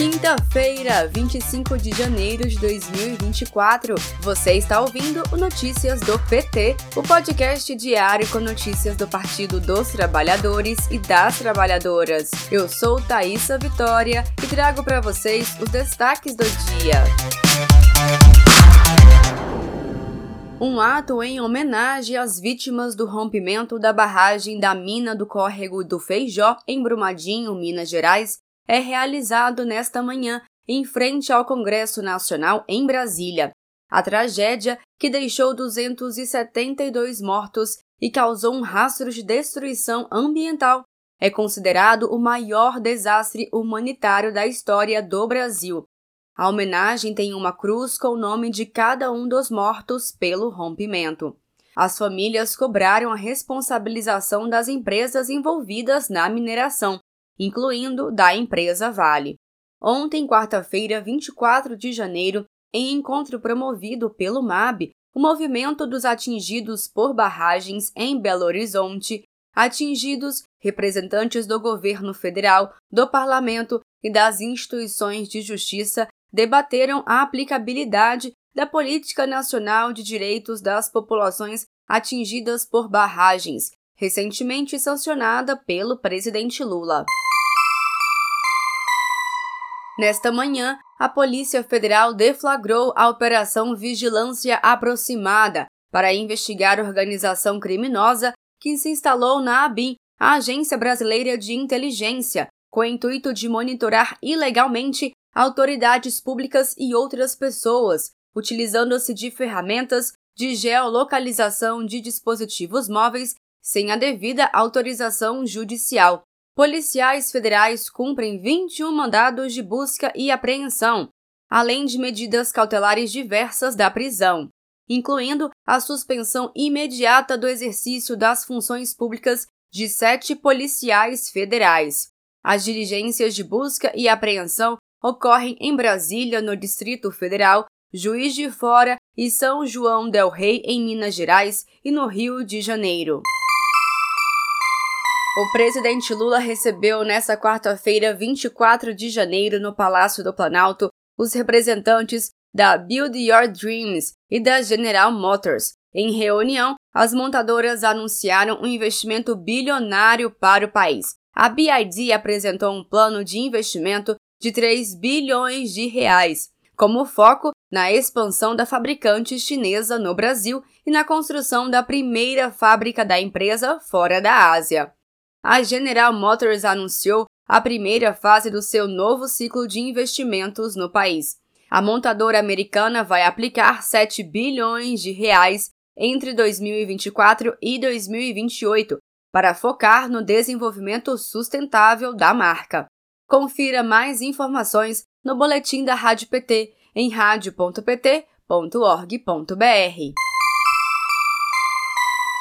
Quinta-feira, 25 de janeiro de 2024. Você está ouvindo o Notícias do PT, o podcast diário com notícias do Partido dos Trabalhadores e das Trabalhadoras. Eu sou Thaisa Vitória e trago para vocês os destaques do dia. Um ato em homenagem às vítimas do rompimento da barragem da mina do córrego do Feijó, em Brumadinho, Minas Gerais, é realizado nesta manhã em frente ao Congresso Nacional em Brasília. A tragédia, que deixou 272 mortos e causou um rastro de destruição ambiental, é considerado o maior desastre humanitário da história do Brasil. A homenagem tem uma cruz com o nome de cada um dos mortos pelo rompimento. As famílias cobraram a responsabilização das empresas envolvidas na mineração, incluindo da empresa Vale. Ontem, quarta-feira, 24 de janeiro, em encontro promovido pelo MAB, o movimento dos atingidos por barragens em Belo Horizonte, atingidos representantes do governo federal, do parlamento e das instituições de justiça debateram a aplicabilidade da Política Nacional de Direitos das Populações atingidas por barragens, recentemente sancionada pelo presidente Lula. Nesta manhã, a Polícia Federal deflagrou a Operação Vigilância Aproximada para investigar organização criminosa que se instalou na ABIN, a Agência Brasileira de Inteligência, com o intuito de monitorar ilegalmente autoridades públicas e outras pessoas, utilizando-se de ferramentas de geolocalização de dispositivos móveis sem a devida autorização judicial. Policiais federais cumprem 21 mandados de busca e apreensão, além de medidas cautelares diversas da prisão, incluindo a suspensão imediata do exercício das funções públicas de sete policiais federais. As diligências de busca e apreensão ocorrem em Brasília, no Distrito Federal, Juiz de Fora e São João del Rei, em Minas Gerais, e no Rio de Janeiro. O presidente Lula recebeu nesta quarta-feira, 24 de janeiro, no Palácio do Planalto, os representantes da Build Your Dreams e da General Motors. Em reunião, as montadoras anunciaram um investimento bilionário para o país. A BID apresentou um plano de investimento de 3 bilhões de reais, como foco na expansão da fabricante chinesa no Brasil e na construção da primeira fábrica da empresa fora da Ásia a General Motors anunciou a primeira fase do seu novo ciclo de investimentos no país. A montadora americana vai aplicar 7 bilhões de reais entre 2024 e 2028 para focar no desenvolvimento sustentável da marca. Confira mais informações no boletim da Rádio PT em radio.pt.org.br.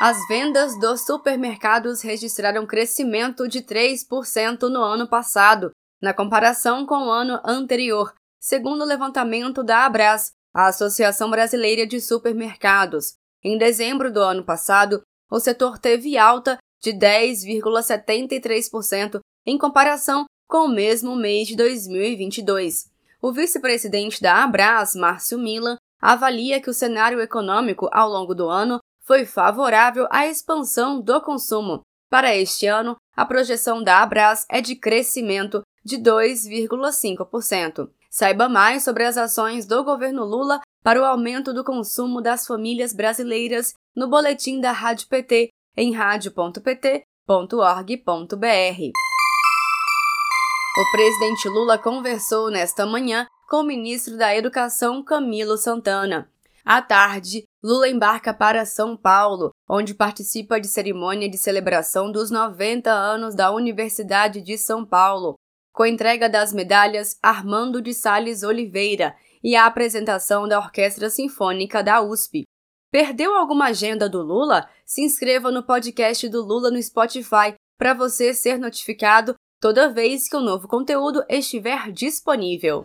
As vendas dos supermercados registraram crescimento de 3% no ano passado, na comparação com o ano anterior, segundo o levantamento da Abras, a Associação Brasileira de Supermercados. Em dezembro do ano passado, o setor teve alta de 10,73% em comparação com o mesmo mês de 2022. O vice-presidente da Abras, Márcio Milan, avalia que o cenário econômico ao longo do ano foi favorável à expansão do consumo. Para este ano, a projeção da Abras é de crescimento de 2,5%. Saiba mais sobre as ações do governo Lula para o aumento do consumo das famílias brasileiras no boletim da Rádio PT em radio.pt.org.br. O presidente Lula conversou nesta manhã com o ministro da Educação Camilo Santana. À tarde, Lula embarca para São Paulo, onde participa de cerimônia de celebração dos 90 anos da Universidade de São Paulo, com entrega das medalhas Armando de Sales Oliveira e a apresentação da Orquestra Sinfônica da USP. Perdeu alguma agenda do Lula? Se inscreva no podcast do Lula no Spotify para você ser notificado toda vez que o um novo conteúdo estiver disponível.